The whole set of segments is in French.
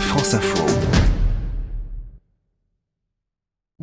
France Info.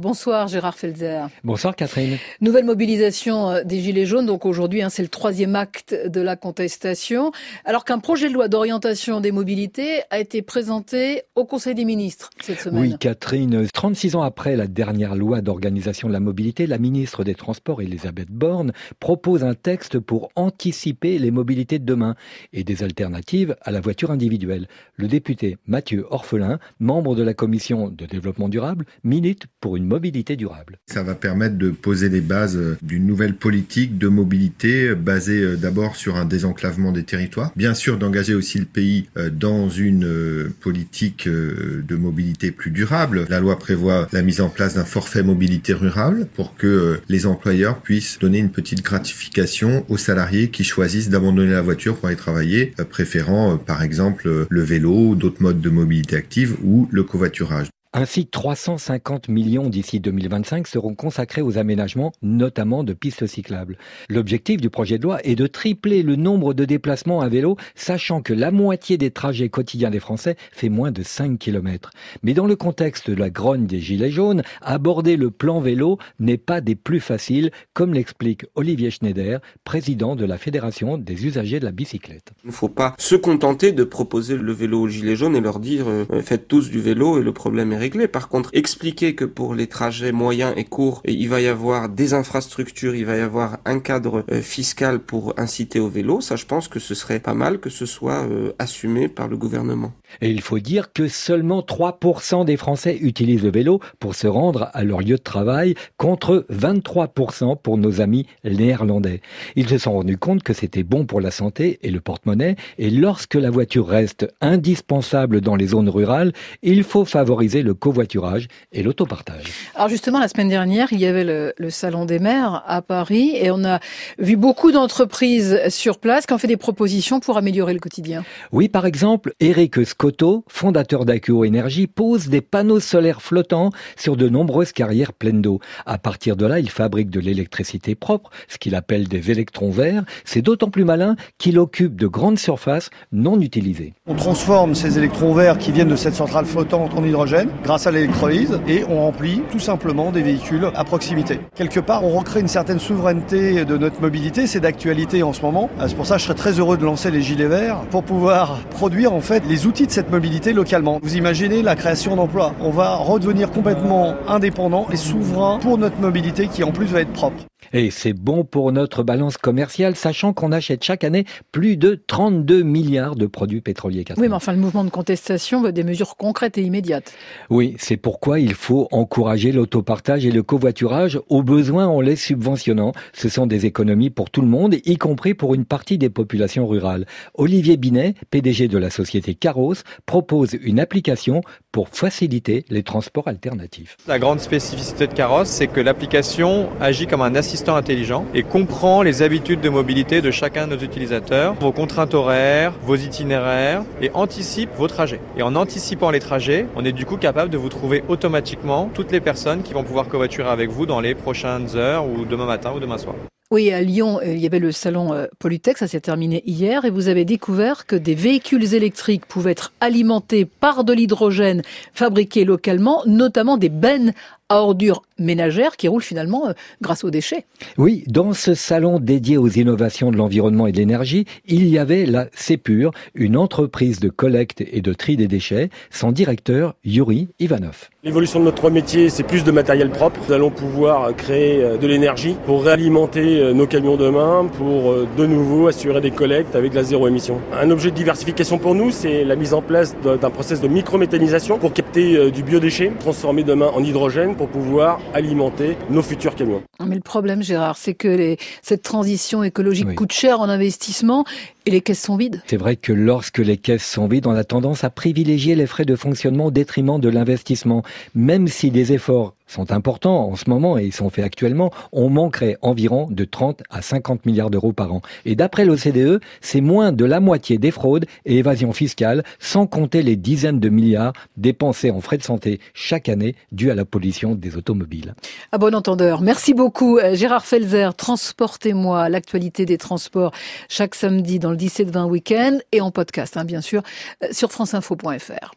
Bonsoir Gérard Felzer. Bonsoir Catherine. Nouvelle mobilisation euh, des Gilets jaunes. Donc aujourd'hui, hein, c'est le troisième acte de la contestation. Alors qu'un projet de loi d'orientation des mobilités a été présenté au Conseil des ministres cette semaine. Oui Catherine, 36 ans après la dernière loi d'organisation de la mobilité, la ministre des Transports Elisabeth Borne propose un texte pour anticiper les mobilités de demain et des alternatives à la voiture individuelle. Le député Mathieu Orphelin, membre de la commission de développement durable, milite pour une mobilité durable. Ça va permettre de poser les bases euh, d'une nouvelle politique de mobilité euh, basée euh, d'abord sur un désenclavement des territoires, bien sûr d'engager aussi le pays dans une politique de mobilité plus durable. La loi prévoit la mise en place d'un forfait mobilité rurale pour que les employeurs puissent donner une petite gratification aux salariés qui choisissent d'abandonner la voiture pour aller travailler, préférant par exemple le vélo, d'autres modes de mobilité active ou le covoiturage. Ainsi, 350 millions d'ici 2025 seront consacrés aux aménagements, notamment de pistes cyclables. L'objectif du projet de loi est de tripler le nombre de déplacements à vélo, sachant que la moitié des trajets quotidiens des Français fait moins de 5 km. Mais dans le contexte de la grogne des Gilets jaunes, aborder le plan vélo n'est pas des plus faciles, comme l'explique Olivier Schneider, président de la Fédération des usagers de la bicyclette. Il ne faut pas se contenter de proposer le vélo aux Gilets jaunes et leur dire euh, faites tous du vélo et le problème est par contre, expliquer que pour les trajets moyens et courts, il va y avoir des infrastructures, il va y avoir un cadre euh, fiscal pour inciter au vélo, ça je pense que ce serait pas mal que ce soit euh, assumé par le gouvernement. Et il faut dire que seulement 3% des Français utilisent le vélo pour se rendre à leur lieu de travail, contre 23% pour nos amis néerlandais. Ils se sont rendus compte que c'était bon pour la santé et le porte-monnaie, et lorsque la voiture reste indispensable dans les zones rurales, il faut favoriser le covoiturage et l'autopartage. Alors justement, la semaine dernière, il y avait le, Salon des maires à Paris et on a vu beaucoup d'entreprises sur place qui ont fait des propositions pour améliorer le quotidien. Oui, par exemple, Eric Scotto, fondateur d'Acuo Énergie, pose des panneaux solaires flottants sur de nombreuses carrières pleines d'eau. À partir de là, il fabrique de l'électricité propre, ce qu'il appelle des électrons verts. C'est d'autant plus malin qu'il occupe de grandes surfaces non utilisées. On transforme ces électrons verts qui viennent de cette centrale flottante en hydrogène grâce à l'électrolyse et on remplit tout simplement des véhicules à proximité. Quelque part, on recrée une certaine souveraineté de notre mobilité, c'est d'actualité en ce moment. Euh, c'est pour ça que je serais très heureux de lancer les gilets verts pour pouvoir produire en fait les outils de cette mobilité localement. Vous imaginez la création d'emplois. On va redevenir complètement indépendant et souverain pour notre mobilité qui en plus va être propre. Et c'est bon pour notre balance commerciale, sachant qu'on achète chaque année plus de 32 milliards de produits pétroliers. Oui, mais enfin, le mouvement de contestation veut des mesures concrètes et immédiates. Oui, c'est pourquoi il faut encourager l'autopartage et le covoiturage, au besoin en les subventionnant. Ce sont des économies pour tout le monde, y compris pour une partie des populations rurales. Olivier Binet, PDG de la société Caros, propose une application pour faciliter les transports alternatifs. La grande spécificité de Caros, c'est que l'application agit comme un assistant intelligent et comprend les habitudes de mobilité de chacun de nos utilisateurs, vos contraintes horaires, vos itinéraires et anticipe vos trajets. Et en anticipant les trajets, on est du coup capable de vous trouver automatiquement toutes les personnes qui vont pouvoir covoiturer avec vous dans les prochaines heures ou demain matin ou demain soir. Oui, à Lyon, euh, il y avait le salon euh, Polytech, ça s'est terminé hier, et vous avez découvert que des véhicules électriques pouvaient être alimentés par de l'hydrogène fabriqué localement, notamment des bennes à ordures ménagères qui roulent finalement euh, grâce aux déchets. Oui, dans ce salon dédié aux innovations de l'environnement et de l'énergie, il y avait la Cépure, une entreprise de collecte et de tri des déchets, son directeur Yuri Ivanov. L'évolution de notre métier, c'est plus de matériel propre. Nous allons pouvoir créer euh, de l'énergie pour réalimenter euh, nos camions demain, pour de nouveau assurer des collectes avec la zéro émission. Un objet de diversification pour nous, c'est la mise en place d'un process de microméthanisation pour capter du biodéchet, transformer demain en hydrogène pour pouvoir alimenter nos futurs camions. Mais le problème, Gérard, c'est que cette transition écologique coûte cher en investissement et les caisses sont vides. C'est vrai que lorsque les caisses sont vides, on a tendance à privilégier les frais de fonctionnement au détriment de l'investissement. Même si des efforts sont importants en ce moment et ils sont faits actuellement, on manquerait environ de 30 à 50 milliards d'euros par an. Et d'après l'OCDE, c'est moins de la moitié des fraudes et évasions fiscales, sans compter les dizaines de milliards dépensés en frais de santé chaque année dus à la pollution des automobiles. À bon entendeur. Merci beaucoup euh, Gérard Felzer. Transportez-moi l'actualité des transports chaque samedi dans le 17-20 week-end et en podcast, hein, bien sûr, euh, sur franceinfo.fr.